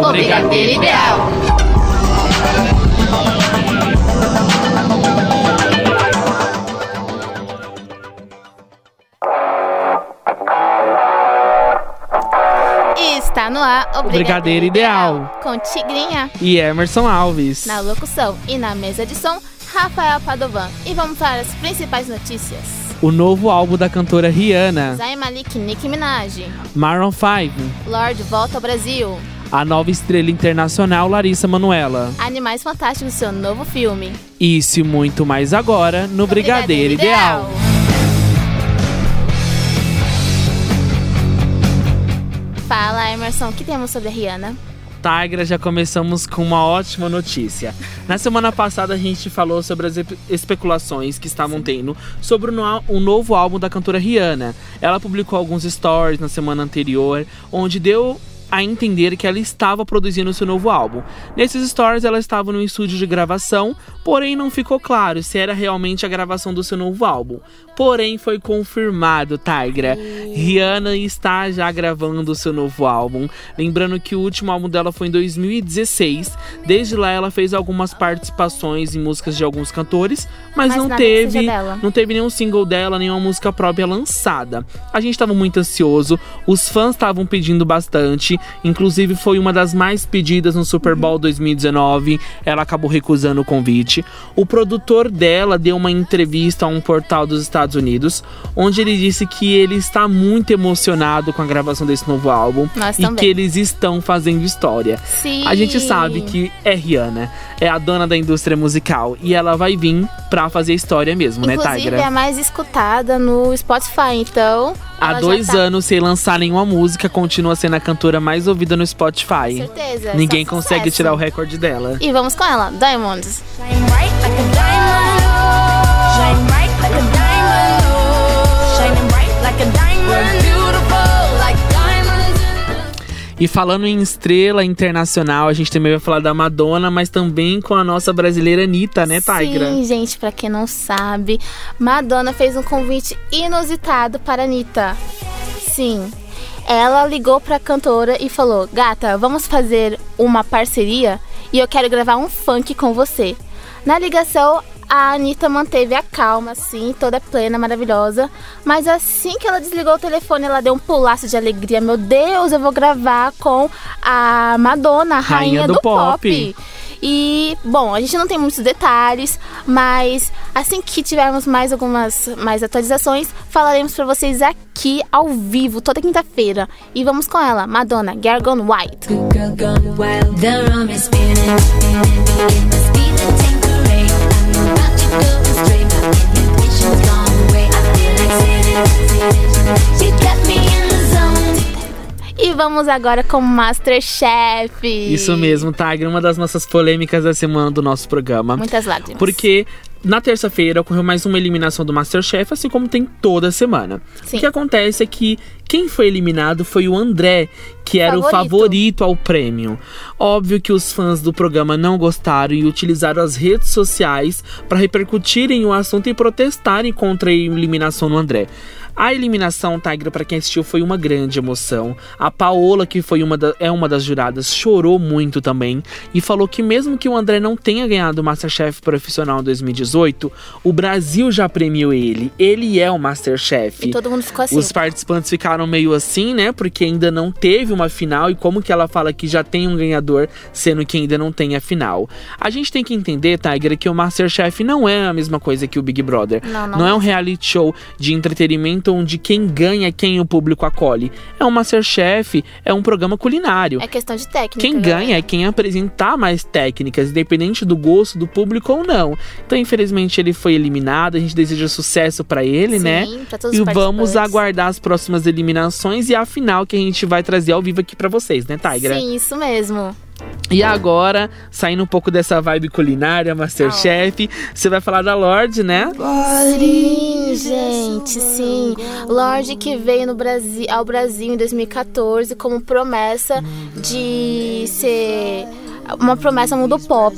O Brigadeiro Ideal. Está no ar o Brigadeiro Ideal. Com Tigrinha E Emerson Alves. na locução e na mesa de som, Rafael Padovan. E vamos para as principais notícias. O novo álbum da cantora Rihanna. Zayn Malik, Nicki Minaj. Maroon 5. Lorde volta ao Brasil. A nova estrela internacional Larissa Manoela. Animais Fantásticos, seu novo filme. Isso e muito mais agora no Brigadeiro Ideal. Fala, Emerson, o que temos sobre a Rihanna? Tigra, já começamos com uma ótima notícia. Na semana passada a gente falou sobre as especulações que estavam tendo sobre o novo álbum da cantora Rihanna. Ela publicou alguns stories na semana anterior, onde deu a entender que ela estava produzindo seu novo álbum. Nesses stories ela estava no estúdio de gravação, porém não ficou claro se era realmente a gravação do seu novo álbum. Porém foi confirmado, Tigra. Rihanna está já gravando o seu novo álbum. Lembrando que o último álbum dela foi em 2016. Desde lá ela fez algumas participações em músicas de alguns cantores, mas, Mas não teve, não teve nenhum single dela, nenhuma música própria lançada. A gente estava muito ansioso, os fãs estavam pedindo bastante, inclusive foi uma das mais pedidas no Super Bowl 2019. Ela acabou recusando o convite. O produtor dela deu uma entrevista a um portal dos Estados Unidos, onde ele disse que ele está muito emocionado com a gravação desse novo álbum Nós e também. que eles estão fazendo história. Sim. A gente sabe que é Rihanna, é a dona da indústria musical e ela vai vir pra fazer história mesmo, né, Inclusive, Tigra? é a mais escutada no Spotify, então. Há dois tá- anos sem lançar nenhuma música, continua sendo a cantora mais ouvida no Spotify. Certeza. Ninguém só consegue sucesso. tirar o recorde dela. E vamos com ela, Diamonds. Shine bright like a diamond. Shine bright like a diamond. Shining bright like a diamond. E falando em estrela internacional, a gente também vai falar da Madonna, mas também com a nossa brasileira Anitta, né, Tigra? Sim, gente, pra quem não sabe, Madonna fez um convite inusitado para Anitta. Sim. Ela ligou pra cantora e falou: Gata, vamos fazer uma parceria e eu quero gravar um funk com você. Na ligação, a Anitta manteve a calma, assim, toda plena, maravilhosa. Mas assim que ela desligou o telefone, ela deu um pulaço de alegria. Meu Deus, eu vou gravar com a Madonna, a rainha, Rainha do do, pop. pop. E, bom, a gente não tem muitos detalhes, mas assim que tivermos mais algumas mais atualizações, falaremos pra vocês aqui ao vivo, toda quinta-feira. E vamos com ela, Madonna, Girl Gone White. Wild. E vamos agora com Masterchef. Isso mesmo, Tigra, uma das nossas polêmicas da semana do nosso programa. Muitas lágrimas. Porque na terça-feira ocorreu mais uma eliminação do Masterchef, assim como tem toda semana. Sim. O que acontece é que quem foi eliminado foi o André, que era o Favorito. favorito ao prêmio. Óbvio que os fãs do programa não gostaram e utilizaram as redes sociais para repercutirem o assunto e protestarem contra a eliminação do André. A eliminação, Tigra, para quem assistiu, foi uma grande emoção. A Paola, que foi uma da- é uma das juradas, chorou muito também e falou que mesmo que o André não tenha ganhado o Masterchef profissional em 2018, o Brasil já premiou ele. Ele é o Masterchef. E todo mundo ficou assim. Os participantes ficaram meio assim, né? Porque ainda não teve uma final e como que ela fala que já tem um ganhador, sendo que ainda não tem a final. A gente tem que entender, Tiger, que o Masterchef não é a mesma coisa que o Big Brother. Não, não é um reality show de entretenimento onde quem ganha quem o público acolhe. É um Masterchef, é um programa culinário. É questão de técnica. Quem ganha é quem apresentar mais técnicas, independente do gosto do público ou não. Então, infelizmente, ele foi eliminado. A gente deseja sucesso pra ele, Sim, né? pra todos E os vamos aguardar as próximas eliminações e a final que a gente vai trazer ao vivo aqui pra vocês, né, Tigra? Sim, isso mesmo. E agora, saindo um pouco dessa vibe culinária, Masterchef, você vai falar da Lorde, né? Sim, gente, sim. Lorde que veio no Brasil, ao Brasil em 2014 como promessa de ser uma promessa mundo pop,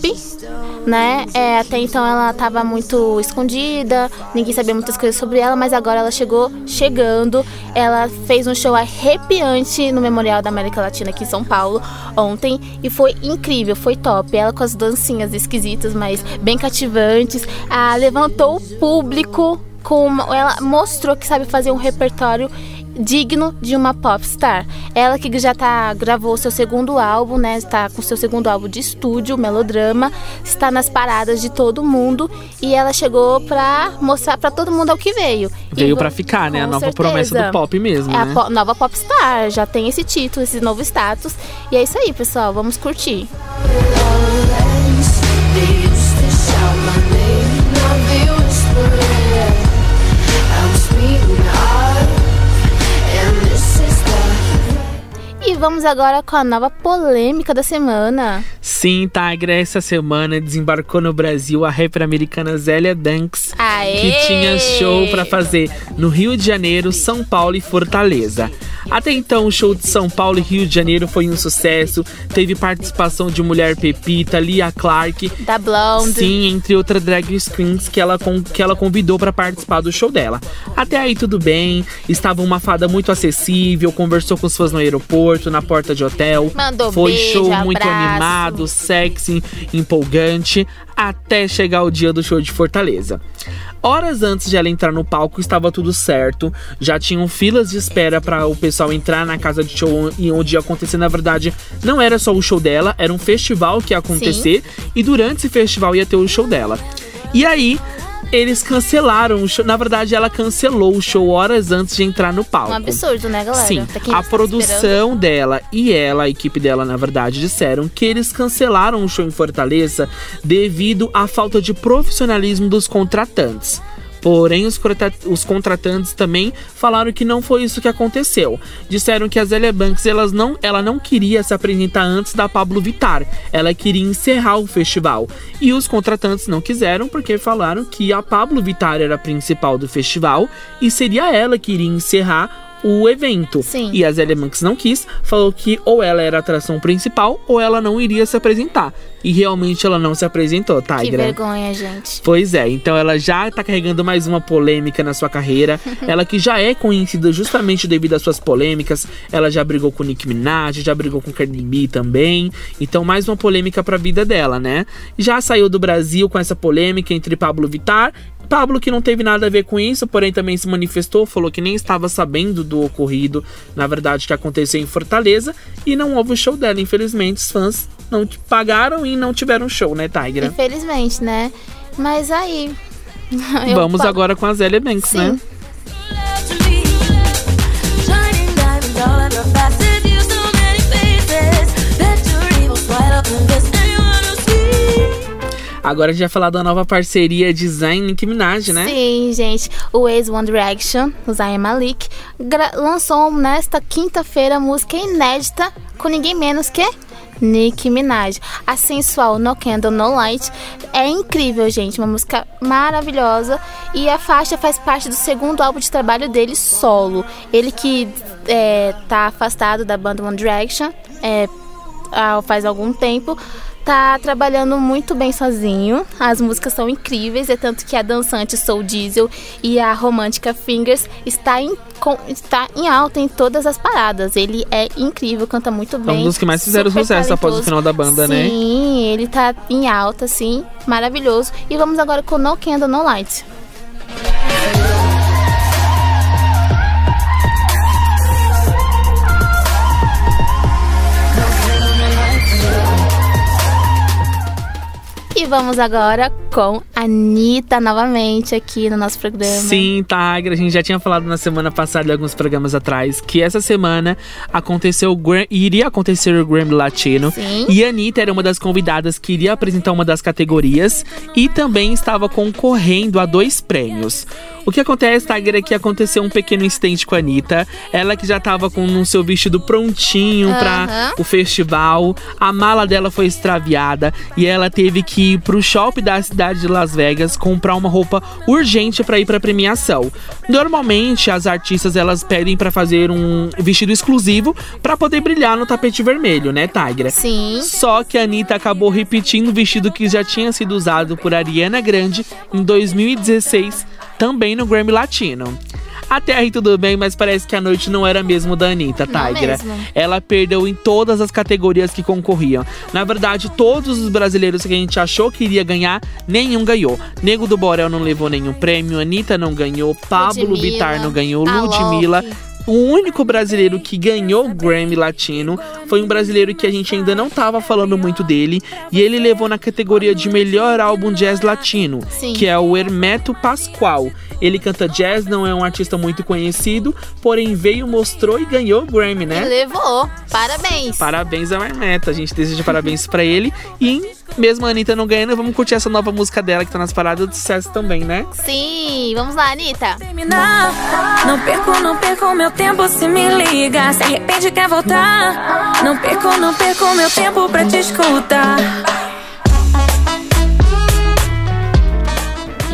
né? É, até então ela estava muito escondida, ninguém sabia muitas coisas sobre ela, mas agora ela chegou chegando. Ela fez um show arrepiante no Memorial da América Latina aqui em São Paulo ontem e foi incrível, foi top. Ela com as dancinhas esquisitas, mas bem cativantes, ah, levantou o público com uma- ela mostrou que sabe fazer um repertório digno de uma popstar. Ela que já tá gravou seu segundo álbum, né? Está com seu segundo álbum de estúdio, Melodrama, está nas paradas de todo mundo e ela chegou pra mostrar pra todo mundo ao que veio. Veio pra vo- ficar, né? A nova certeza. promessa do pop mesmo, É a né? po- nova popstar, já tem esse título, esse novo status. E é isso aí, pessoal, vamos curtir. They vamos agora com a nova polêmica da semana. Sim, Tigra, essa semana desembarcou no Brasil a rapper americana Zélia Banks, Aê! que tinha show pra fazer no Rio de Janeiro, São Paulo e Fortaleza. Até então, o show de São Paulo e Rio de Janeiro foi um sucesso. Teve participação de Mulher Pepita, Lia Clark, Da Blonde. Sim, entre outras drag queens que ela, que ela convidou pra participar do show dela. Até aí tudo bem, estava uma fada muito acessível, conversou com os fãs no aeroporto, na porta de hotel. Mandou Foi beijo, show muito abraço. animado, sexy, empolgante, até chegar o dia do show de Fortaleza. Horas antes de ela entrar no palco, estava tudo certo. Já tinham filas de espera para o pessoal entrar na casa de show e onde ia acontecer. Na verdade, não era só o show dela, era um festival que ia acontecer. E durante esse festival ia ter o show dela. E aí, eles cancelaram o show. Na verdade, ela cancelou o show horas antes de entrar no palco. Um absurdo, né, galera? Sim, a tá esperando. produção dela e ela, a equipe dela, na verdade, disseram que eles cancelaram o show em Fortaleza devido à falta de profissionalismo dos contratantes. Porém, os, os contratantes também falaram que não foi isso que aconteceu. Disseram que a Zélia Banks elas não, ela não queria se apresentar antes da Pablo Vittar. Ela queria encerrar o festival. E os contratantes não quiseram porque falaram que a Pablo Vittar era a principal do festival e seria ela que iria encerrar o evento. Sim. E a Zélia Banks não quis, falou que ou ela era a atração principal ou ela não iria se apresentar. E realmente ela não se apresentou, Que Tigra. vergonha, gente. Pois é, então ela já tá carregando mais uma polêmica na sua carreira. ela que já é conhecida justamente devido às suas polêmicas. Ela já brigou com Nicki Minaj, já brigou com Cardi B também. Então mais uma polêmica pra vida dela, né? Já saiu do Brasil com essa polêmica entre Pablo Vittar Pablo, que não teve nada a ver com isso, porém também se manifestou, falou que nem estava sabendo do ocorrido, na verdade, que aconteceu em Fortaleza, e não houve o show dela. Infelizmente, os fãs não pagaram e não tiveram show, né, Tigra? Infelizmente, né? Mas aí. Vamos agora com a Zélia Banks, Sim. né? Agora a gente vai falar da nova parceria Design Nicki Minaj, né? Sim, gente. O ex One Direction, o Zayn Malik, lançou nesta quinta-feira música inédita com ninguém menos que Nicki Minaj. A sensual No Candle No Light é incrível, gente. Uma música maravilhosa. E a faixa faz parte do segundo álbum de trabalho dele solo. Ele que é, tá afastado da banda One Direction é, faz algum tempo. Tá trabalhando muito bem sozinho. As músicas são incríveis, é tanto que a dançante Soul Diesel e a romântica Fingers está em, com- está em alta em todas as paradas. Ele é incrível, canta muito bem. um dos que mais fizeram sucesso após o talentoso. final da banda, né? Sim, ele tá em alta, sim, maravilhoso. E vamos agora com No Candle No Light. E vamos agora com a Anitta novamente aqui no nosso programa. Sim, Tigra, a gente já tinha falado na semana passada, em alguns programas atrás, que essa semana aconteceu o Gra- iria acontecer o Grammy Latino. Sim. E a Anitta era uma das convidadas que iria apresentar uma das categorias e também estava concorrendo a dois prêmios. O que acontece, Tigra, é que aconteceu um pequeno incidente com a Anitta. Ela que já estava com o seu vestido prontinho para o festival. A mala dela foi extraviada e ela teve que ir pro shopping da cidade de Las Vegas comprar uma roupa urgente pra ir pra premiação. Normalmente as artistas elas pedem pra fazer um vestido exclusivo pra poder brilhar no tapete vermelho, né, Tigra? Sim. Só que a Anitta acabou repetindo o vestido que já tinha sido usado por Ariana Grande em 2016, também no Grammy Latino. Até aí tudo bem, mas parece que a noite não era mesmo da Anitta, Tigra. Ela perdeu em todas as categorias que concorriam. Na verdade, todos os brasileiros que a gente achou que iria ganhar, nenhum ganhou. Nego do Borel não levou nenhum prêmio, Anitta não ganhou, Pablo Ludmilla, Vittar não ganhou, Ludmilla. O único brasileiro que ganhou o Grammy Latino foi um brasileiro que a gente ainda não tava falando muito dele. E ele levou na categoria de melhor álbum jazz latino, Sim. que é o Hermeto Pascoal. Ele canta jazz, não é um artista muito conhecido, porém veio, mostrou e ganhou o Grammy, né? Levou. Parabéns. Parabéns ao Hermeto, a gente deseja parabéns pra ele. E mesmo a Anitta não ganhando, vamos curtir essa nova música dela que tá nas paradas de sucesso também, né? Sim, vamos lá, Anitta. terminar. Não perco, não perco meu tempo se me liga. Se arrepende quer voltar. Não perco, não perco meu tempo pra te escutar.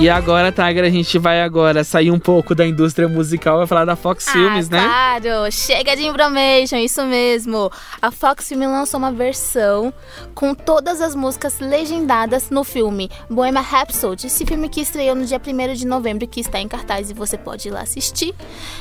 E agora, Tiger, a gente vai agora sair um pouco da indústria musical, vai falar da Fox Filmes, ah, né? Claro, chega de Imbromation, isso mesmo. A Fox Film lançou uma versão com todas as músicas legendadas no filme Bohemian Rhapsody. Esse filme que estreou no dia 1 de novembro, que está em cartaz e você pode ir lá assistir.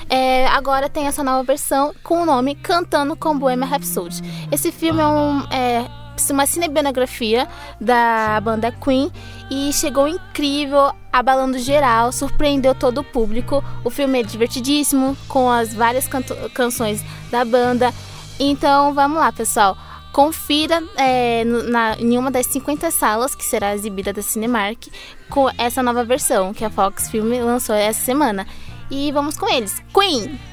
É, agora tem essa nova versão com o nome Cantando com Bohemian Rhapsody. Esse filme é um. É, uma cinebiografia da banda Queen e chegou incrível, abalando geral, surpreendeu todo o público. O filme é divertidíssimo, com as várias canções da banda. Então vamos lá, pessoal. Confira é, na, em uma das 50 salas que será exibida da Cinemark com essa nova versão que a Fox Film lançou essa semana. E vamos com eles. Queen!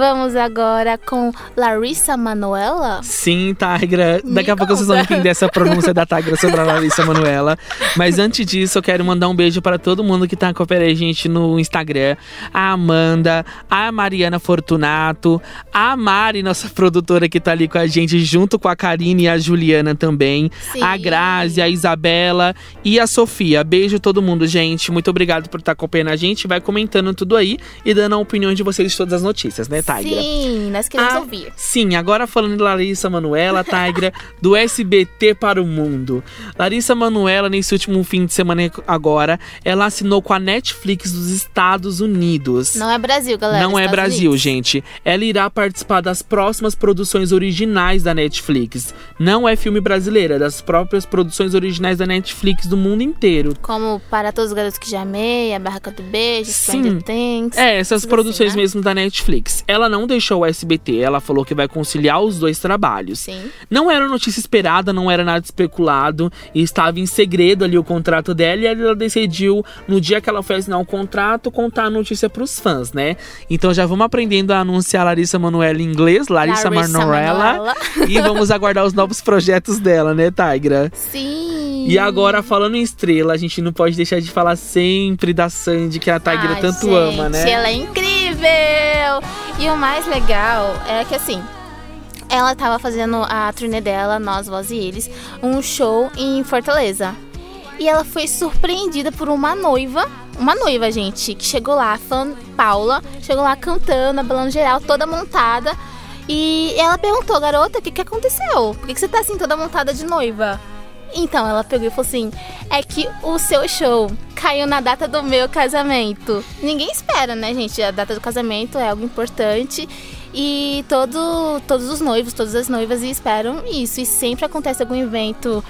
Vamos agora com Larissa Manoela. Sim, Tigra. Daqui Me a pouco vocês vão entender essa pronúncia da Tigra sobre a Larissa Manuela. Mas antes disso, eu quero mandar um beijo para todo mundo que tá acompanhando a gente no Instagram. A Amanda, a Mariana Fortunato, a Mari, nossa produtora que tá ali com a gente, junto com a Karine e a Juliana também. Sim. A Grazi, a Isabela e a Sofia. Beijo todo mundo, gente. Muito obrigado por estar acompanhando a gente. Vai comentando tudo aí e dando a opinião de vocês de todas as notícias, né, Tigra? Sim, nós queremos Ah, ouvir. Sim, agora falando de Larissa Manuela, Tigra, do SBT para o mundo. Larissa Manuela, nesse último fim de semana agora, ela assinou com a Netflix dos Estados Unidos. Não é Brasil, galera. Não é Estados Brasil, Unidos. gente. Ela irá participar das próximas produções originais da Netflix. Não é filme brasileiro, é das próprias produções originais da Netflix do mundo inteiro. Como Para Todos os Garotos que Já Amei, A Barraca do Beijo, Sim. Stranger Things. É, essas tudo produções assim, né? mesmo da Netflix. Ela não deixou o SBT, ela falou que vai conciliar os dois trabalhos. Sim. Não era notícia esperada, não era nada especulado, e estava em segredo ali o contrato dela, e ela decidiu, no dia que ela foi assinar o contrato, contar a notícia pros fãs, né? Então já vamos aprendendo a anunciar Larissa Manoela em inglês, Larissa, Larissa Manoela. e vamos aguardar os novos projetos dela, né, Tigra? Sim. E agora, falando em estrela, a gente não pode deixar de falar sempre da Sandy, que a Tigra Ai, tanto gente, ama, né? Ela é incrível! E o mais legal é que assim. Ela tava fazendo a turnê dela, Nós, Voz e Eles, um show em Fortaleza. E ela foi surpreendida por uma noiva, uma noiva, gente, que chegou lá, a fã Paula, chegou lá cantando, abalando geral, toda montada. E ela perguntou, garota, o que, que aconteceu? Por que, que você tá assim, toda montada de noiva? Então ela pegou e falou assim: é que o seu show caiu na data do meu casamento. Ninguém espera, né, gente? A data do casamento é algo importante. E todo, todos os noivos, todas as noivas esperam isso. E sempre acontece algum evento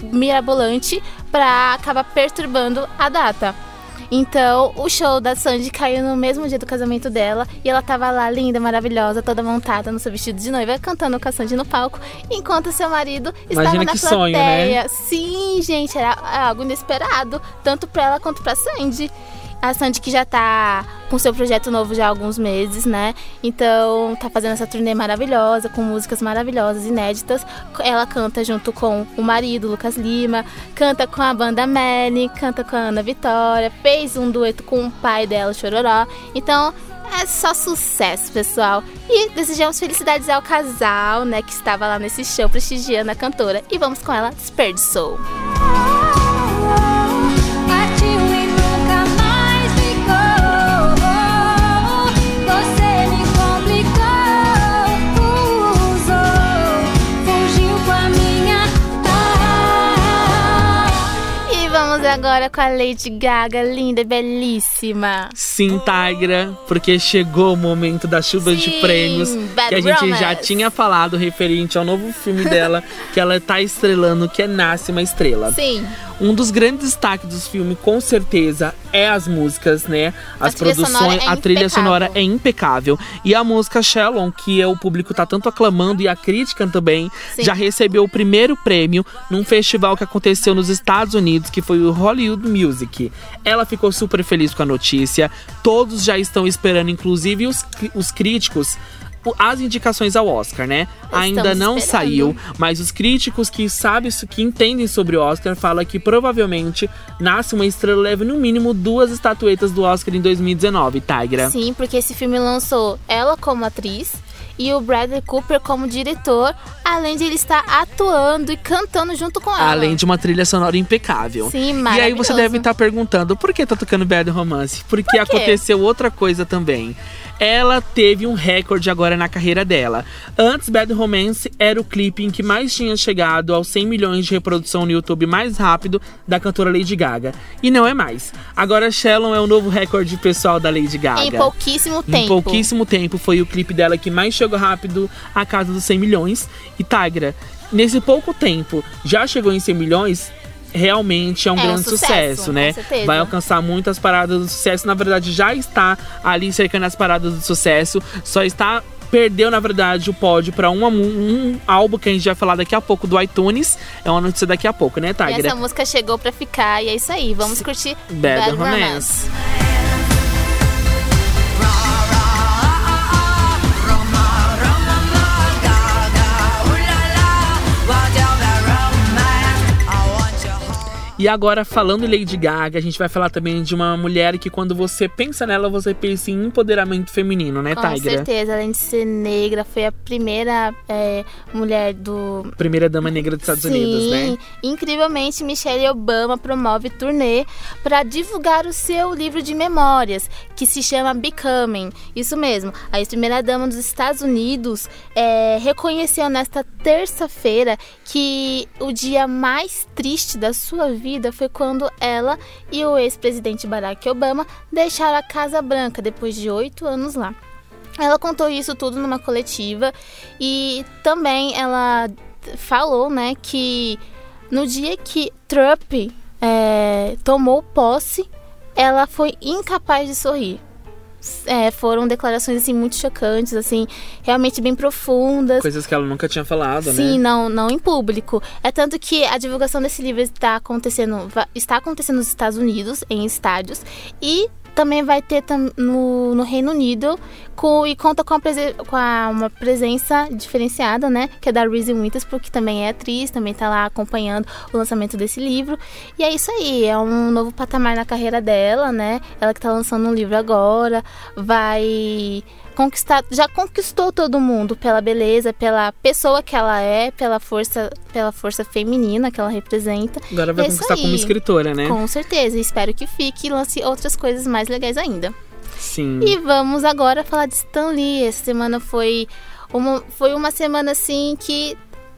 mirabolante pra acabar perturbando a data. Então, o show da Sandy caiu no mesmo dia do casamento dela e ela tava lá linda, maravilhosa, toda montada no seu vestido de noiva, cantando com a Sandy no palco, enquanto seu marido estava Imagina na que sonho, né? plateia. Sim, gente, era algo inesperado, tanto pra ela quanto pra Sandy. A Sandy que já tá com seu projeto novo já há alguns meses, né? Então tá fazendo essa turnê maravilhosa, com músicas maravilhosas, inéditas. Ela canta junto com o marido, Lucas Lima, canta com a banda Melly, canta com a Ana Vitória, fez um dueto com o pai dela, Chororó. Então é só sucesso, pessoal. E desejamos felicidades ao casal, né, que estava lá nesse show prestigiando a cantora. E vamos com ela, Desperdiçou. Partiu agora com a Lady Gaga, linda e belíssima. Sim, Tigra, porque chegou o momento das chuvas de Sim, prêmios Bad que a gente já Romance. tinha falado referente ao novo filme dela, que ela tá estrelando, que é Nasce uma Estrela. Sim, Um dos grandes destaques do filme, com certeza, é as músicas, né? As trilha sonora produções, é a trilha sonora é impecável. E a música Shallon, que é o público tá tanto aclamando e a crítica também, Sim. já recebeu o primeiro prêmio num festival que aconteceu nos Estados Unidos, que foi o Hollywood Music. Ela ficou super feliz com a notícia. Todos já estão esperando, inclusive os, os críticos. O- As indicações ao Oscar, né? Ainda não esperando. saiu, mas os críticos que sabem que entendem sobre o Oscar, falam que provavelmente Nasce uma Estrela leva no mínimo duas estatuetas do Oscar em 2019, Tigra. sim, porque esse filme lançou ela como atriz e o Bradley Cooper como diretor, além de ele estar atuando e cantando junto com ela. Além de uma trilha sonora impecável. Sim, E aí você deve estar perguntando, por que tá tocando Bad Romance? Porque aconteceu outra coisa também. Ela teve um recorde agora na carreira dela. Antes, Bad Romance era o clipe em que mais tinha chegado aos 100 milhões de reprodução no YouTube mais rápido da cantora Lady Gaga. E não é mais. Agora, Shallon é o novo recorde pessoal da Lady Gaga. Em pouquíssimo Em tempo. pouquíssimo tempo foi o clipe dela que mais chegou rápido à casa dos 100 milhões. E Tigra, nesse pouco tempo, já chegou em 100 milhões. Realmente é um É um grande sucesso, sucesso, né? Vai alcançar muitas paradas do sucesso. Na verdade, já está ali cercando as paradas do sucesso. Só está. Perdeu, na verdade, o pódio para um, um álbum que a gente vai falar daqui a pouco do iTunes. É uma notícia daqui a pouco, né, E Tigra? essa música chegou pra ficar e é isso aí. Vamos curtir Bad Romance. E agora, falando em Lady Gaga, a gente vai falar também de uma mulher que quando você pensa nela, você pensa em empoderamento feminino, né, Com Tigra? certeza, além de ser negra, foi a primeira é, mulher do Primeira dama negra dos Estados Sim, Unidos, né? incrivelmente Michelle Obama promove turnê para divulgar o seu livro de memórias, que se chama Becoming. Isso mesmo, a ex-primeira-dama dos Estados Unidos é, reconheceu nesta terça-feira que o dia mais triste da sua vida foi quando ela e o ex-presidente Barack Obama deixaram a Casa Branca depois de oito anos lá. Ela contou isso tudo numa coletiva e também ela falou, né, que no dia que Trump é, tomou posse, ela foi incapaz de sorrir. É, foram declarações assim muito chocantes, assim, realmente bem profundas. Coisas que ela nunca tinha falado, Sim, né? não, não em público. É tanto que a divulgação desse livro está acontecendo, está acontecendo nos Estados Unidos, em estádios, e também vai ter no, no Reino Unido com, e conta com, a com a- uma presença diferenciada, né? Que é da Reese Witherspoon, que também é atriz, também tá lá acompanhando o lançamento desse livro. E é isso aí, é um novo patamar na carreira dela, né? Ela que tá lançando um livro agora, vai conquistar, já conquistou todo mundo pela beleza, pela pessoa que ela é, pela força, pela força feminina que ela representa. Agora vai É conquistar como aí. escritora, né? Com certeza, espero que fique e lance outras coisas mais legais ainda. Sim. E vamos agora falar de Stan Lee. Essa semana foi uma, foi uma semana assim que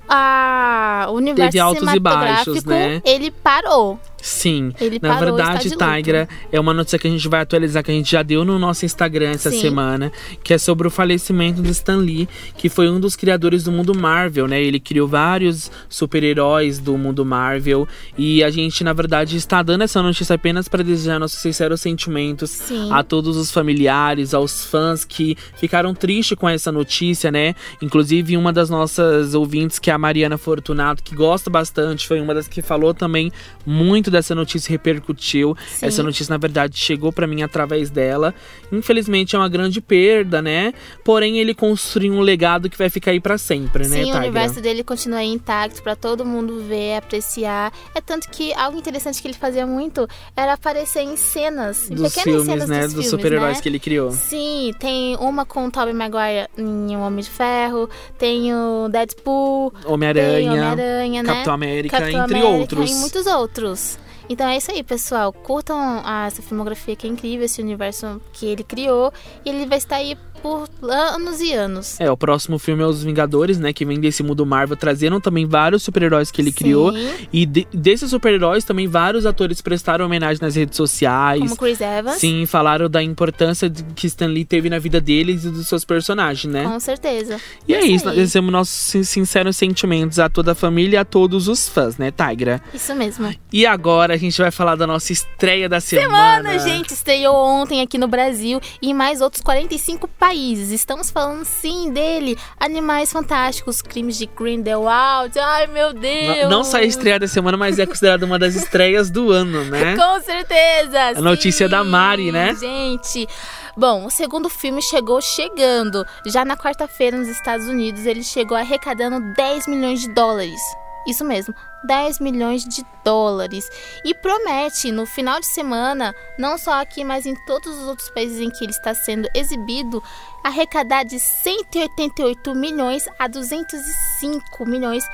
a, o universo Teve altos e baixos, cinematográfico né? ele parou. Sim. Ele Na parou, verdade. Tigra, é uma notícia que a gente vai atualizar, que a gente já deu no nosso Instagram essa Sim. semana, que é sobre o falecimento de Stan Lee, que foi um dos criadores do mundo Marvel, né? Ele criou vários super-heróis do mundo Marvel. E a gente, na verdade, está dando essa notícia apenas para desejar nossos sinceros sentimentos Sim. a todos os familiares, aos fãs que ficaram tristes com essa notícia, né? Inclusive, uma das nossas ouvintes, que é a Mariana Fortunato, que gosta bastante, foi uma das que falou também muito muito dessa notícia repercutiu. Sim. Essa notícia, na verdade, chegou pra mim através dela. Infelizmente é uma grande perda, né? Porém, ele construiu um legado que vai ficar aí pra sempre, né, Sim, o universo dele continua intacto pra todo mundo ver, apreciar. É tanto que algo interessante que ele fazia muito era aparecer em cenas, em Dos pequenas filmes, cenas né? dos Dos super-heróis né? que ele criou. Sim, tem uma com o Tobey Maguire em O Homem de Ferro, tem o Deadpool, tem Homem-Aranha, Homem-Aranha, né? Capitão América, Capitão entre América outros. E muitos outros. Então é isso aí, pessoal. Curtam essa filmografia que é incrível, esse universo que ele criou. E ele vai estar aí por anos e anos. É, o próximo filme é Os Vingadores, né? Que vem desse mundo Marvel, trazendo também vários super-heróis que ele Sim. criou. E de- desses super-heróis também vários atores prestaram homenagem nas redes sociais. Como Chris Evans. Sim, falaram da importância que Stan Lee teve na vida deles e dos seus personagens, né? Com certeza. E é Isso nós desejamos nossos sin- sinceros sentimentos a toda a família e a todos os fãs, né, Tigra? Isso mesmo. E agora a gente vai falar da nossa estreia da semana. Semana, gente, estreou ontem aqui no Brasil e mais outros 45 países. Estamos falando sim dele, Animais Fantásticos, Crimes de Grindelwald. Ai, meu Deus! Não, não só a estreia da semana, mas é considerada uma das estreias do ano, né? Com certeza! A notícia sim, da Mari, né? Gente. Bom, o segundo filme chegou chegando. Já na quarta-feira nos Estados Unidos, ele chegou arrecadando 10 milhões de dólares. Isso mesmo, 10 milhões de dólares. E promete, no final de semana, não só aqui, mas em todos os outros países em que ele está sendo exibido, arrecadar de 188 milhões a 205 milhões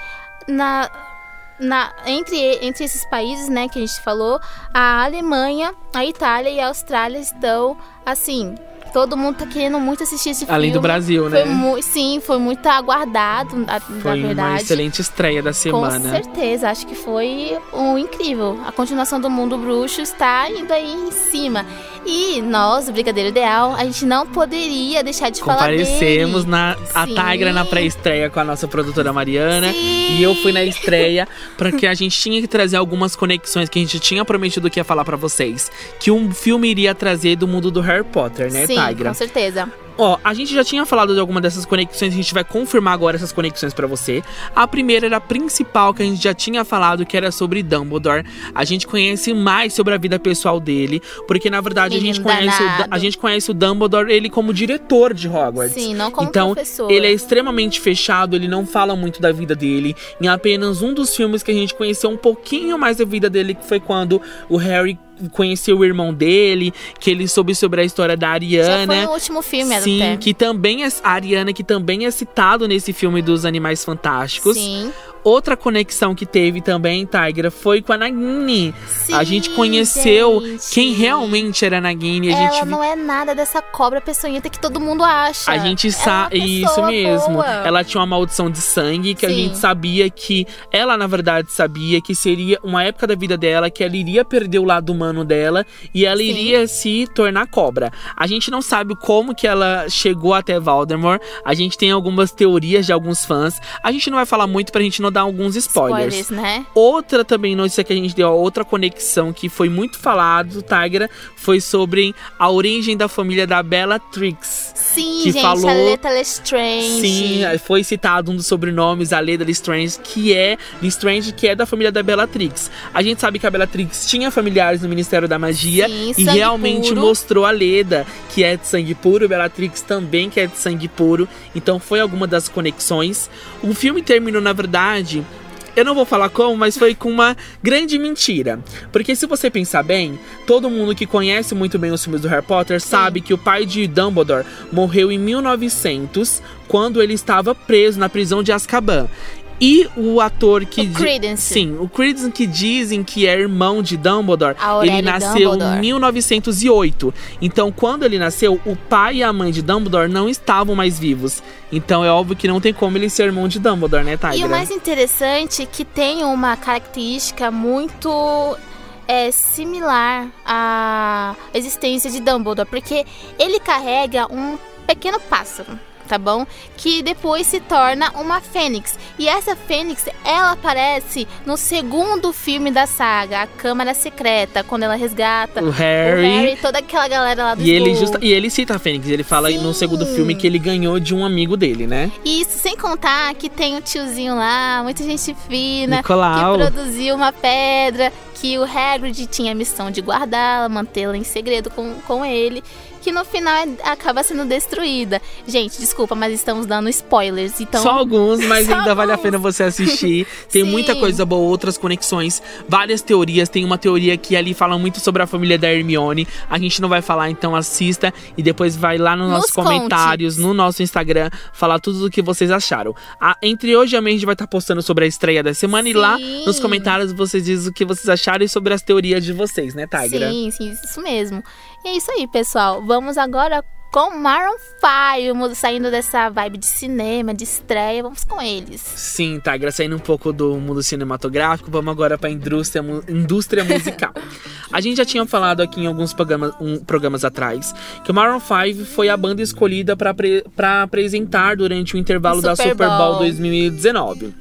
na na, entre, entre esses países, né, que a gente falou, a Alemanha, a Itália e a Austrália estão, assim, todo mundo tá querendo muito assistir esse filme. Além do Brasil, né? Foi sim, foi muito aguardado, a- Foi na uma verdade. excelente estreia da Com semana. certeza, acho que foi um incrível. A continuação do Mundo Bruxo está indo aí em cima. E nós, o Brigadeiro Ideal, a gente não poderia deixar de falar Comparecemos dele. na a Sim. Tigra na pré-estreia com a nossa produtora Mariana. Sim. E eu fui na estreia porque a gente tinha que trazer algumas conexões que a gente tinha prometido que ia falar pra vocês. Que um filme iria trazer do mundo do Harry Potter, né, Sim, Tigra? com certeza. Ó, a gente já tinha falado de alguma dessas conexões, a gente vai confirmar agora essas conexões pra você. A primeira era a principal que a gente já tinha falado, que era sobre Dumbledore. A gente conhece mais sobre a vida pessoal dele, porque na verdade a gente conhece o, a gente conhece o Dumbledore ele como diretor de Hogwarts. Sim, não como então, professor. ele é extremamente fechado, ele não fala muito da vida dele. Em apenas um dos filmes que a gente conheceu um pouquinho mais da vida dele, que foi quando o Harry conheceu o irmão dele, que ele soube sobre a história da Já Ariana. foi no último filme, Sim, até. que também é a Ariana, que também é citado nesse filme dos Animais Fantásticos. Sim. Outra conexão que teve também, Tigra, foi com a Nagini. Sim, a gente conheceu gente. quem realmente era a Nagini. A Ela gente não é nada dessa cobra peçonhenta que todo mundo acha. A gente Ela é sabe isso mesmo. boa. Ela tinha uma maldição de sangue que a Sim. gente sabia que ela na verdade sabia que seria uma época da vida dela que ela iria perder o lado humano dela e ela Sim. iria se tornar cobra. A gente não sabe como que ela chegou até Voldemort. A gente tem algumas teorias de alguns fãs. A gente não vai falar muito pra gente não dar alguns spoilers. Spoilers, né? Outra também notícia que a gente deu, outra conexão que foi muito falado, Tigra, foi sobre a origem da família da Bellatrix. Sim, Que gente, falou- a Leta Lestrange. Sim, foi citado um dos sobrenomes, a Leda Lestrange, que é Lestrange, que é da família da Bellatrix. A gente sabe que a Bellatrix tinha familiares no Ministério da Magia Sim, e realmente puro. mostrou a Leda, que é de sangue puro, Bellatrix também que é de sangue puro. Então foi alguma das conexões. O filme terminou, na verdade, eu não vou falar como, mas foi com uma grande mentira. Porque se você pensar bem, todo mundo que conhece muito bem os filmes do Harry Potter sabe que o pai de Dumbledore morreu em 1900, quando ele estava preso na prisão de Azkaban. E o ator que. O Credence. Sim, o Credence que dizem que é irmão de Dumbledore, Aurélio ele nasceu Dumbledore. em 1908. Então, quando ele nasceu, o pai e a mãe de Dumbledore não estavam mais vivos. Então, é óbvio que não tem como ele ser irmão de Dumbledore, né, Tigra? E o mais interessante é que tem uma característica muito é, similar à existência de Dumbledore, porque ele carrega um pequeno pássaro. Tá bom? Que depois se torna uma fênix. E essa fênix, ela aparece no segundo filme da saga, A Câmara Secreta, quando ela resgata O o Harry. Harry, toda aquela galera lá do E ele, justa, e ele cita a Fênix, ele fala Sim. no segundo filme que ele ganhou de um amigo dele, né? E Isso sem contar que tem o tiozinho lá, muita gente fina, Nicolau. que produziu uma pedra que o Hagrid tinha a missão de guardá-la, mantê-la em segredo com, com ele, que no final é- acaba sendo destruída. Gente, desculpa, mas estamos dando spoilers, então... Só alguns, mas Só ainda vale a alguns. pena você assistir. Tem Sim. muita coisa boa, outras conexões, várias teorias. Tem uma teoria que ali fala muito sobre a família da Hermione. A gente não vai falar, então assista e depois vai lá nos Nos nossos comentários, no nosso Instagram, falar tudo o que vocês acharam. Ah, entre hoje e amanhã a gente vai estar postando sobre a estreia da semana e lá Sim. nos comentários vocês dizem o que vocês acharam e sobre as teorias de vocês, né, Tigra? Sim, sim, isso mesmo. E é isso aí, pessoal. Vamos agora com Maroon 5, saindo dessa vibe de cinema, de estreia, vamos com eles. Sim, Tigra, saindo um pouco do mundo cinematográfico, vamos agora para indústria, indústria musical. a gente já tinha falado aqui em alguns programas, um- programas atrás que o Maroon 5 foi a banda escolhida para apresentar durante o intervalo O da Super Super Bowl Bowl. 2019.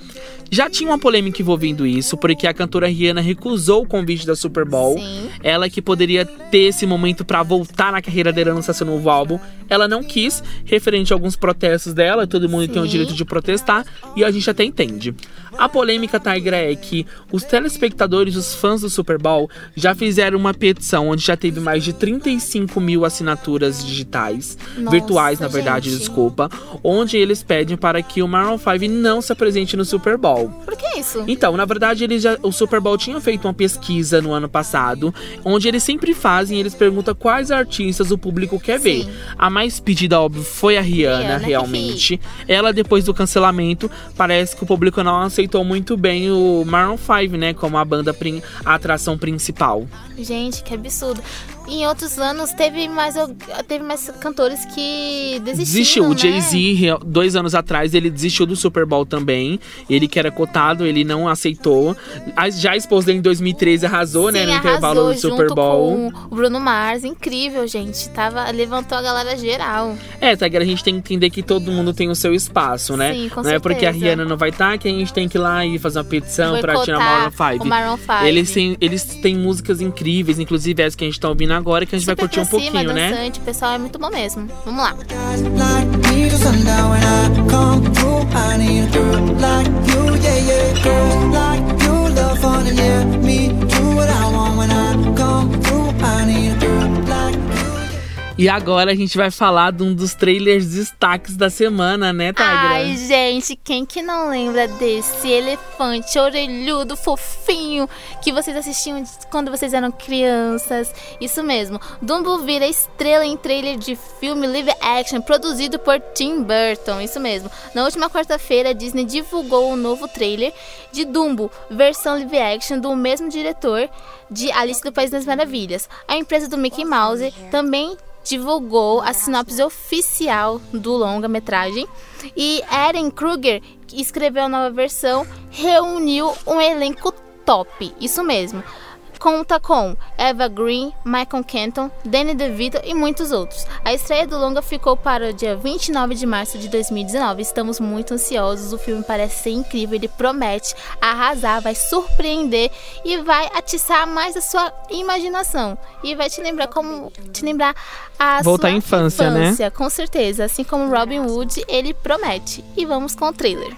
Já tinha uma polêmica envolvendo isso, porque a cantora Rihanna recusou o convite da Super Bowl. Sim. Ela que poderia ter esse momento pra voltar na carreira dela e lançar seu novo álbum, ela não quis, referente a alguns protestos dela, todo mundo tem o Sim. direito de protestar, e a gente até entende. A polêmica, Tigra, é que os telespectadores, os fãs do Super Bowl, já fizeram uma petição onde já teve mais de 35 mil assinaturas digitais, Nossa, virtuais, na verdade, gente. desculpa, onde eles pedem para que o Maroon 5 não se apresente no Super Bowl. Por que isso? Então, na verdade, eles já, o Super Bowl tinha feito uma pesquisa no ano passado, onde eles sempre fazem, eles perguntam quais artistas o público quer ver. Sim. A mais pedida, óbvio, foi a Rihanna, Rihanna, realmente. Ela, depois do cancelamento, parece que o público não aceitou muito bem o Maroon 5, né, como a banda, a atração principal. Gente, que absurdo. Em outros anos teve mais, teve mais cantores que desistiram, Desistiu. O né? Jay-Z, re- dois anos atrás, ele desistiu do Super Bowl também. Ele que era cotado, ele não aceitou. Já a esposa dele em 2013 arrasou, né, Sim, no intervalo arrasou do Super Bowl. o Bruno Mars, incrível, gente. Tava, levantou a galera geral. É, Tiger, a gente tem que entender que todo mundo tem o seu espaço, né? Sim, com não é porque a certeza. Rihanna não vai estar que a gente tem que ir lá e fazer uma petição pra tirar o Maroon 5. o Maroon 5. Eles têm, eles têm músicas incríveis, inclusive essa que a gente tá ouvindo agora, que a gente vai Super curtir um cima, pouquinho, né? dançante, pessoal é muito bom mesmo. Vamos lá. like E agora a gente vai falar de um dos trailers destaques da semana, né, Tigra? Ai, gente, quem que não lembra desse elefante orelhudo, fofinho, que vocês assistiam quando vocês eram crianças? Isso mesmo. Dumbo vira estrela em trailer de filme live action produzido por Tim Burton. Isso mesmo. Na última quarta-feira, a Disney divulgou o novo trailer de Dumbo, versão live action do mesmo diretor de Alice do País das Maravilhas. A empresa do Mickey Mouse também divulgou a sinopse oficial do longa-metragem e Eren Kruger, que escreveu a nova versão, reuniu um elenco top. Isso mesmo. Conta com Eva Green, Michael Kenton, Danny DeVito e muitos outros. A estreia do longa ficou para o dia 29 de março de 2019. Estamos muito ansiosos. O filme parece ser incrível. Ele promete arrasar, vai surpreender e vai atiçar mais a sua imaginação. E vai te lembrar como te lembrar a Voltar sua à infância, né? infância, com certeza. Assim como Robin Hood, ele promete. E vamos com o trailer.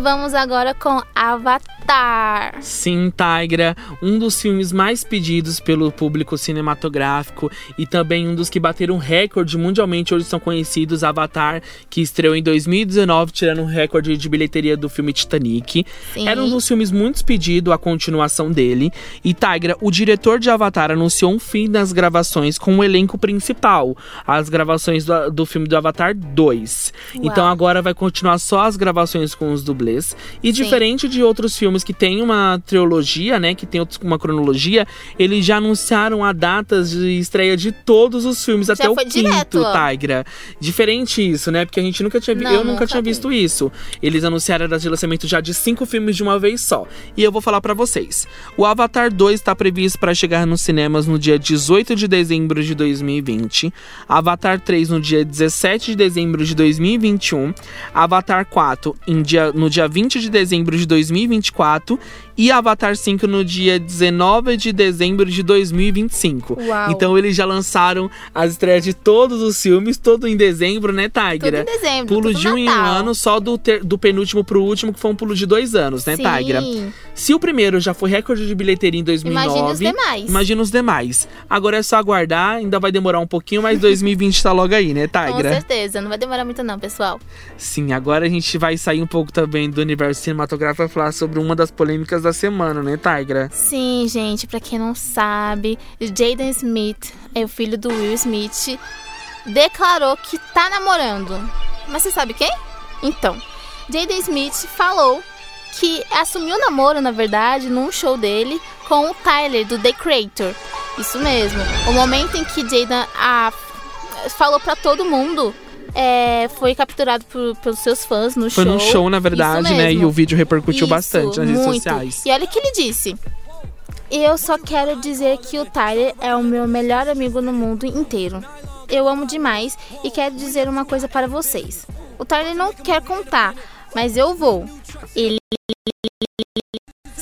Vamos agora com Avatar. Sim, Tigra, um dos filmes mais pedidos pelo público cinematográfico e também um dos que bateram recorde mundialmente hoje são conhecidos, Avatar, que estreou em 2019, tirando um recorde de bilheteria do filme Titanic. Sim. Era um dos filmes muito pedido, a continuação dele. E Tigra, o diretor de Avatar anunciou um fim das gravações com o elenco principal, as gravações do, do filme do Avatar 2. Uau. Então agora vai continuar só as gravações com os dublês. E Sim. diferente de outros filmes que tem uma trilogia, né, que tem outros com uma cronologia, eles já anunciaram a datas de estreia de todos os filmes até o quinto, direto. Tigra. Diferente isso, né? Porque a gente nunca tinha vi- Não, eu nunca tinha vi. visto isso. Eles anunciaram a data de lançamento já de cinco filmes de uma vez só. E eu vou falar pra vocês. O Avatar 2 está previsto para chegar nos cinemas no dia 18 de dezembro de 2020. Avatar 3 no dia 17 de dezembro de 2021. Avatar 4 em dia, no dia 20 de dezembro de 2024. 2024 e Avatar 5 no dia 19 de dezembro de 2025. Uau. Então eles já lançaram as estreias de todos os filmes, todo em dezembro, né, Tigra? Tudo em dezembro, Pulo de um em um ano, só do, ter- do penúltimo pro último, que foi um pulo de dois anos, né, Sim. Tigra? Se o primeiro já foi recorde de bilheteria em 2009, Imagine os demais. imagina os demais. Agora é só aguardar, ainda vai demorar um pouquinho, mas 2020 tá logo aí, né, Com Tigra? certeza, não vai demorar muito não, pessoal. Sim, agora a gente vai sair um pouco também do universo cinematográfico e falar sobre uma das polêmicas da semana, né, Tigra? Sim, gente, pra quem não sabe, Jaden Smith é o filho do Will Smith, declarou que tá namorando. Mas você sabe quem? Então, Jaden Smith falou que assumiu o namoro, na verdade, num show dele com o Tyler, do The Creator. Isso mesmo. O momento em que Jaden ah, falou pra todo mundo é, foi capturado por- pelos seus fãs no Foi show. num show, na verdade, né? E o vídeo repercutiu Isso, bastante nas redes muito. sociais. E olha o que ele disse. Eu só quero dizer que o Tyler é o meu melhor amigo no mundo inteiro. Eu amo demais e quero dizer uma coisa para vocês. O Tyler não quer contar, mas eu vou. Ele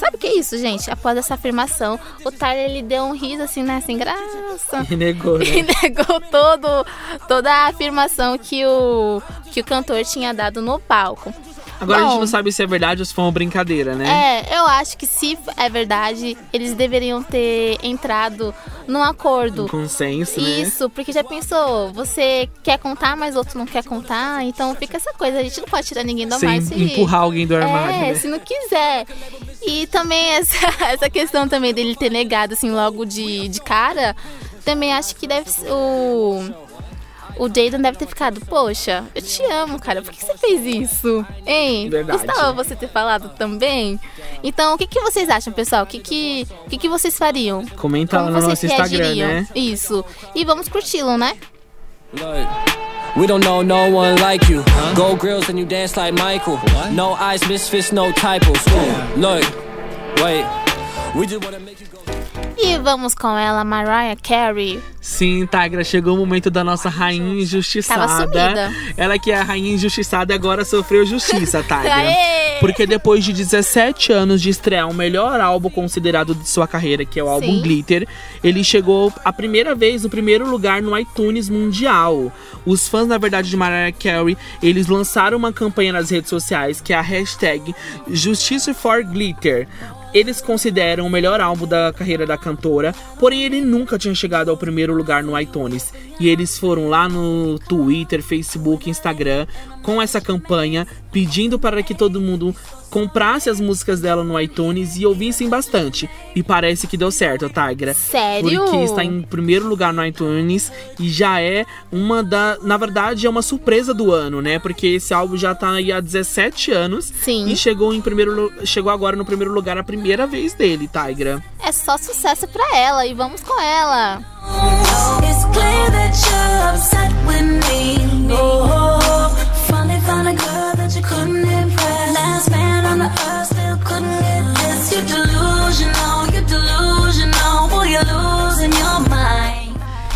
Sabe o que é isso, gente? Após essa afirmação, o Tyler ele deu um riso assim, né, sem graça. E negou, E né? negou todo, toda a afirmação que o, que o cantor tinha dado no palco. Agora a gente Bom. não sabe se é verdade ou se foi uma brincadeira, né? É, eu acho que se é verdade, eles deveriam ter entrado num acordo. Um consenso, né? Isso, porque já pensou, você quer contar, mas outro não quer contar, então fica essa coisa, a gente não pode tirar ninguém do Sem armário se empurrar alguém do armário, é, né? se não quiser. E também essa, essa questão também dele ter negado assim logo de, de cara, também acho que deve ser o o Jaden deve ter ficado, poxa, eu te amo, cara, por que você fez isso? Hein? Verdade. Gostava você ter falado também? Então, o que, que vocês acham, pessoal? O que, que, o que, que vocês fariam? Comenta lá no vocês nosso Instagram, né? Isso. E vamos curti-lo, né? We don't know no one like you. Gold grills and you dance like Michael. No eyes, misfits, no typos. Ooh, Look, wait. We just wanna make you go. E vamos com ela, Mariah Carey. Sim, Tigra, chegou o momento da nossa rainha injustiçada. Tava sumida. Ela que é a rainha injustiçada agora sofreu justiça, Tigra. Aê! Porque depois de 17 anos de estrear o melhor álbum considerado de sua carreira, que é o álbum Sim. Glitter, ele chegou a primeira vez no primeiro lugar no iTunes Mundial. Os fãs, na verdade, de Mariah Carey, eles lançaram uma campanha nas redes sociais que é a hashtag Justice for Glitter. Eles consideram o melhor álbum da carreira da cantora, porém ele nunca tinha chegado ao primeiro lugar no iTunes. E eles foram lá no Twitter, Facebook, Instagram com essa campanha pedindo para que todo mundo comprasse as músicas dela no iTunes e ouvissem bastante. E parece que deu certo, Tigra. Sério? Porque está em primeiro lugar no iTunes e já é uma da. Na verdade, é uma surpresa do ano, né? Porque esse álbum já tá aí há 17 anos. Sim. E chegou em primeiro chegou agora no primeiro lugar a primeira vez dele, Tigra. É só sucesso pra ela e vamos com ela. It's clear that you're upset with me. Oh,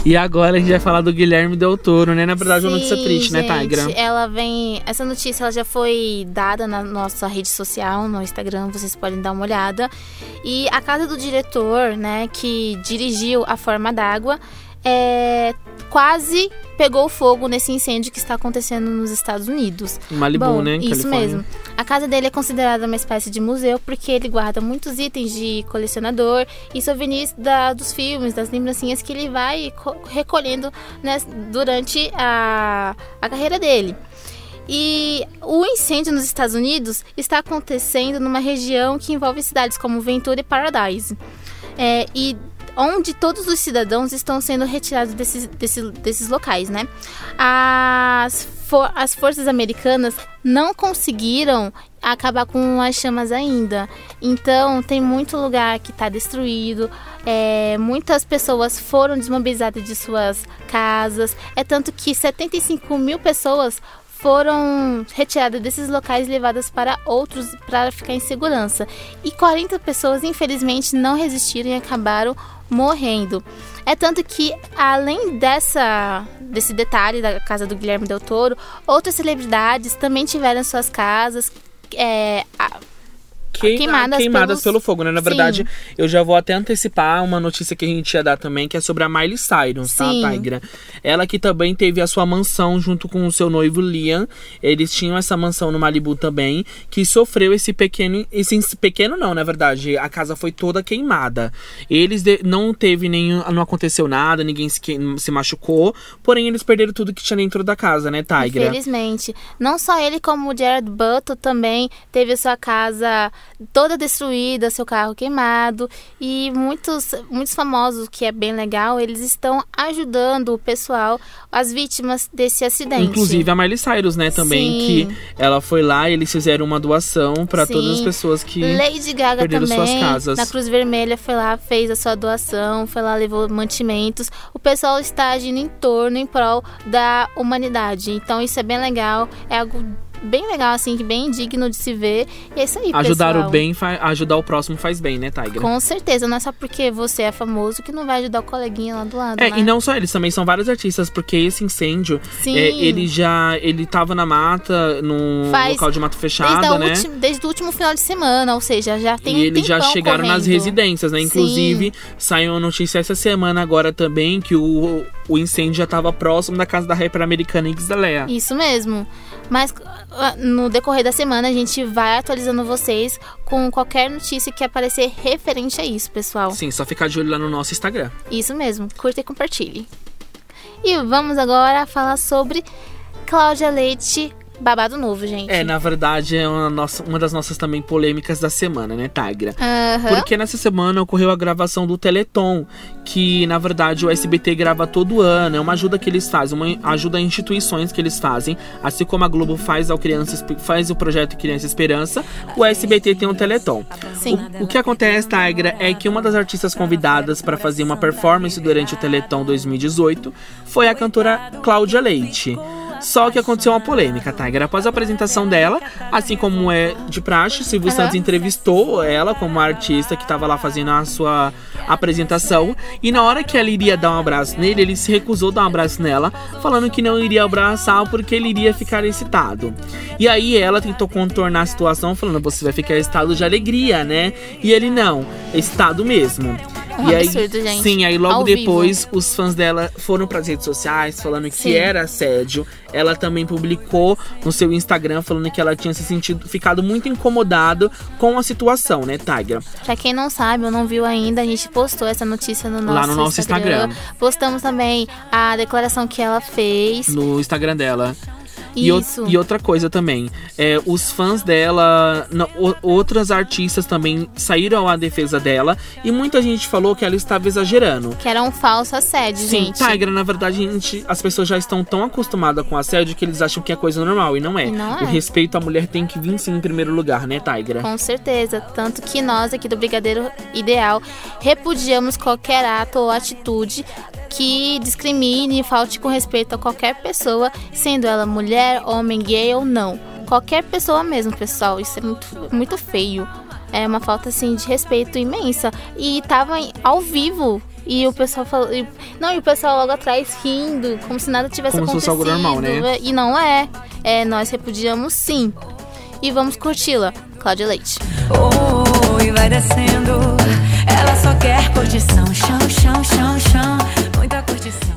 E agora a gente vai falar do Guilherme Del Toro, né? Na verdade, é uma notícia Sim, triste, né, gente, Tigra? Ela vem. Essa notícia ela já foi dada na nossa rede social, no Instagram, vocês podem dar uma olhada. E a casa do diretor, né, que dirigiu A Forma d'Água, é, quase pegou fogo nesse incêndio que está acontecendo nos Estados Unidos. Em Malibu, Bom, né? Isso Califórnia. mesmo. A casa dele é considerada uma espécie de museu porque ele guarda muitos itens de colecionador e souvenirs da- dos filmes, das lembrancinhas que ele vai co- recolhendo né, durante a, a carreira dele. E o incêndio nos Estados Unidos está acontecendo numa região que envolve cidades como Ventura e Paradise. É, e onde todos os cidadãos estão sendo retirados desses, desses, desses locais, né? As, for- as forças americanas não conseguiram acabar com as chamas ainda. Então tem muito lugar que está destruído. é, muitas pessoas foram desmobilizadas de suas casas. É tanto que 75 mil pessoas foram retiradas desses locais e levadas para outros para ficar em segurança. E 40 pessoas, infelizmente, não resistiram e acabaram morrendo. É tanto que, além dessa, desse detalhe da casa do Guilherme Del Toro, outras celebridades também tiveram suas casas é, queimadas, queimadas pelos- pelo fogo, né? Na Sim. verdade, eu já vou até antecipar uma notícia que a gente ia dar também, que é sobre a Miley Cyrus, tá, Sim. Tigra? Ela que também teve a sua mansão junto com o seu noivo Liam. Eles tinham essa mansão no Malibu também, que sofreu esse pequeno. Esse pequeno não, na verdade. A casa foi toda queimada. Eles de- não teve nenhum. Não aconteceu nada, ninguém se, se machucou. Porém, eles perderam tudo que tinha dentro da casa, né, Tigra? Infelizmente. Não só ele, como o Jared Butler também teve a sua casa toda destruída, seu carro queimado. E muitos, muitos famosos, que é bem legal, eles estão ajudando o pessoal, as vítimas desse acidente. Inclusive a Miley Cyrus, né, também, Sim. que ela foi lá e eles fizeram uma doação Sim. todas as pessoas que. Lady Gaga perderam também, suas casas. na Cruz Vermelha, foi lá, fez a sua doação, foi lá, levou mantimentos. O pessoal está agindo em torno, em prol da humanidade. Então isso é bem legal, é algo bem legal, assim, que bem digno de se ver. E é isso aí, Ajudar pessoal. o bem, ajudar o próximo faz bem, né, Tigra? Com certeza, não é só porque você é famoso que não vai ajudar o coleguinha lá do lado, É, né? e não só eles, também são vários artistas, porque esse incêndio, Sim. é, ele já, ele tava na mata, num Faz local de mato fechado, a né? ulti- desde o último final de semana, ou seja, já tem e eles já chegaram nas correndo. residências, né? Inclusive, saiu uma notícia essa semana agora também que o, o incêndio já tava próximo da casa da rapper americana Ixalea. Isso mesmo. Mas ah, no decorrer da semana a gente vai atualizando vocês com qualquer notícia que aparecer referente a isso, pessoal. Sim, só ficar de olho lá no nosso Instagram. Isso mesmo, curta e compartilhe. E vamos agora falar sobre Cláudia Leite, babado novo, gente. É, na verdade, é uma, nossa, uma das nossas também polêmicas da semana, né, Tigra? Aham. Porque nessa semana ocorreu a gravação do Teleton, que na verdade o SBT grava todo ano. É uma ajuda que eles fazem, uma ajuda a instituições que eles fazem. Assim como a Globo faz ao Criança Espe- faz o projeto Criança Esperança, o SBT tem o Teleton. Sim. O, o que acontece, Tigra, é que uma das artistas convidadas para fazer uma performance durante o Teleton 2018 foi a cantora Cláudia Leite. Só que aconteceu uma polêmica, Tiger. Após a apresentação dela, assim como é de praxe, Silvio Aham. Santos entrevistou ela como artista que estava lá fazendo a sua apresentação. E na hora que ela iria dar um abraço nele, ele se recusou a dar um abraço nela, falando que não iria abraçar porque ele iria ficar excitado. E aí ela tentou contornar a situação, falando: você vai ficar excitado de alegria, né? E ele não, excitado mesmo. Um e aí, absurdo, gente. sim, aí logo Ao vivo. depois os fãs dela foram para as redes sociais falando que Sim. era assédio. Ela também publicou no seu Instagram falando que ela tinha se sentido ficado muito incomodado com a situação, né, Tigra? Pra quem não sabe ou não viu ainda, a gente postou essa notícia no nosso, Lá no nosso Instagram. Postamos também a declaração que ela fez. No Instagram dela. E, o- e outra coisa também, é, os fãs dela, não, o- outras artistas também saíram à defesa dela e muita gente falou que ela estava exagerando. Que era um falso assédio, Sim, gente. Tigra, na verdade, a gente, as pessoas já estão tão acostumadas com assédio que eles acham que é coisa normal, e não é. E não é. O respeito à mulher tem que vir sim em primeiro lugar, né, Tigra? Com certeza. Tanto que nós aqui do Brigadeiro Ideal repudiamos qualquer ato ou atitude que discrimine e falte com respeito a qualquer pessoa, sendo ela mulher, homem, gay ou não. Qualquer pessoa mesmo, pessoal. Isso é muito, muito feio. É uma falta assim de respeito imensa. E tava em- ao vivo. E o pessoal falou. e- Não, e o pessoal logo atrás rindo, como se nada tivesse Como se fosse acontecido. algo normal, né? E não é. é. Nós repudiamos sim. E vamos curti-la. Cláudia Leite. Oh, e vai descendo. Ela só quer curtição, chão, chão, chão.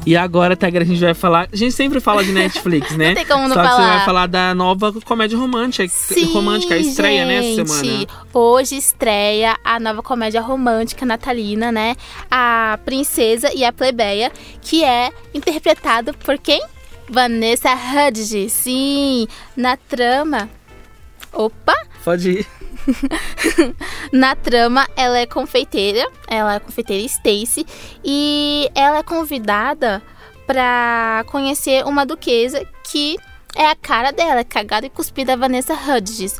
E agora, Tigra, a gente vai falar. A gente sempre fala de Netflix, né? Não tem como não Só que você falar. vai falar da nova comédia romântica, Sim, romântica, a estreia, né, gente. semana. Hoje estreia a nova comédia romântica natalina, né? A Princesa e a Plebeia, que é interpretado por quem? Vanessa Hudgens. Sim, na trama. Opa! Pode ir. Na trama, ela é confeiteira, ela é confeiteira Stacy e ela é convidada pra conhecer uma duquesa que é a cara dela, cagada e cuspida Vanessa Hudgens.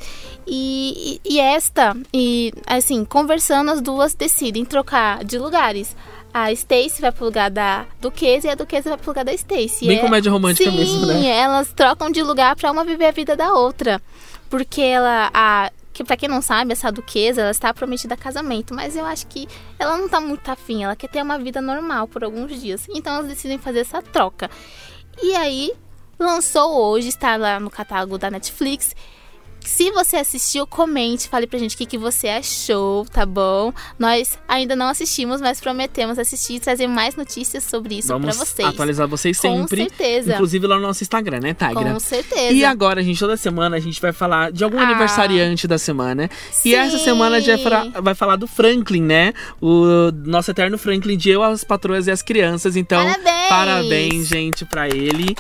E, e, e esta, e assim, conversando, as duas decidem trocar de lugares. A Stacy vai pro lugar da duquesa e a duquesa vai pro lugar da Stacy. Bem É- comédia romântica Sim, mesmo, né? elas trocam de lugar pra uma viver a vida da outra. Porque ela, a, que pra quem não sabe, essa duquesa, ela está prometida a casamento, mas eu acho que ela não tá muito afim, ela quer ter uma vida normal por alguns dias. Então elas decidem fazer essa troca. E aí, lançou hoje, está lá no catálogo da Netflix, Se você assistiu, comente, fale pra gente o que, que você achou, tá bom? Nós ainda não assistimos, mas prometemos assistir e trazer mais notícias sobre isso Vamos pra vocês. atualizar vocês Com sempre. certeza. Inclusive lá no nosso Instagram, né, Tigra? Com certeza. E agora, gente, toda semana a gente vai falar de algum Ah. aniversariante da semana. E essa Sim. semana a gente vai falar, vai falar do Franklin, né? O nosso eterno Franklin de Eu, as Patroas e as Crianças. Então, Parabéns! parabéns, gente, pra ele.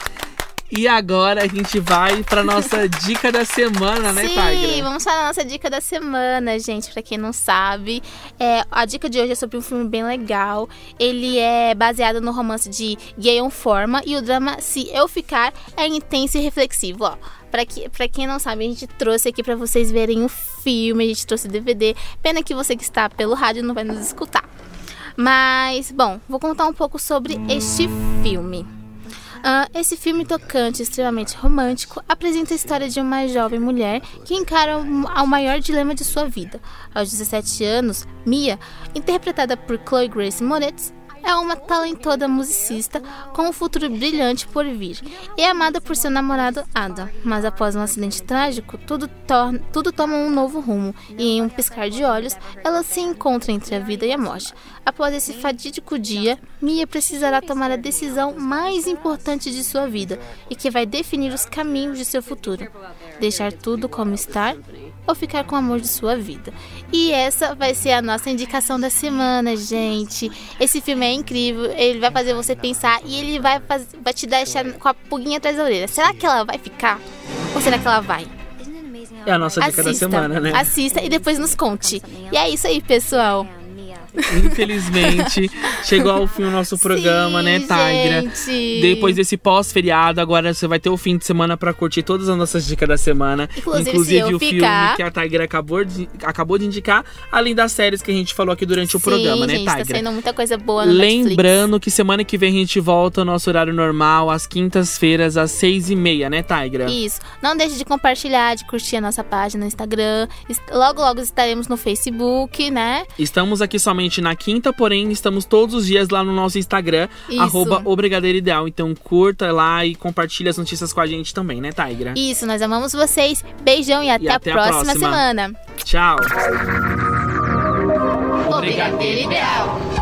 E agora a gente vai pra nossa dica da semana, né, Sim, Tigra? vamos falar a nossa dica da semana, gente, pra quem não sabe. É, a dica de hoje é sobre um filme bem legal. Ele é baseado no romance de Gayon Forma e o drama Se Eu Ficar é intenso e reflexivo, ó. Pra, que, pra quem não sabe, a gente trouxe aqui pra vocês verem o filme, a gente trouxe DVD. Pena que você que está pelo rádio não vai nos escutar. Mas, bom, vou contar um pouco sobre este filme. Ah, esse filme tocante, extremamente romântico, apresenta a história de uma jovem mulher que encara o maior dilema de sua vida. Aos 17 anos, Mia, interpretada por Chloe Grace Moretz, é uma talentosa musicista com um futuro brilhante por vir e é amada por seu namorado Adam. Mas após um acidente trágico, tudo, torna, tudo toma um novo rumo e em um piscar de olhos, ela se encontra entre a vida e a morte. Após esse fatídico dia, Mia precisará tomar a decisão mais importante de sua vida e que vai definir os caminhos de seu futuro. Deixar tudo como está ou ficar com o amor de sua vida. E essa vai ser a nossa indicação da semana, gente. Esse filme é incrível, ele vai fazer você pensar e ele vai, faz- vai te deixar com a pulguinha atrás da orelha. Será que ela vai ficar? Ou será que ela vai? É a nossa dica da semana, né? Assista e depois nos conte. E é isso aí, pessoal. Infelizmente, chegou ao fim o nosso programa, né, Sim, Tigra? gente. Depois desse pós-feriado, agora você vai ter o fim de semana pra curtir todas as nossas dicas da semana. Inclusive, eu o ficar- filme que a Tigra acabou de, acabou de indicar, além das séries que a gente falou aqui durante o programa, Sim, né, gente, tá Tigra? saindo muita coisa boa no Netflix. Lembrando que semana que vem a gente volta ao nosso horário normal, às quintas-feiras, às seis e meia, né, Tigra? Isso. Não deixe de compartilhar, de curtir a nossa página no Instagram. Logo, logo estaremos no Facebook, né? Estamos aqui somente na quinta, porém estamos todos os dias lá no nosso Instagram, Isso. arroba Ideal. Então curta lá e compartilhe as notícias com a gente também, né, Tigra? Isso, nós amamos vocês. Beijão e até, até a a próxima, próxima. semana. Tchau! O Brigadeiro Ideal.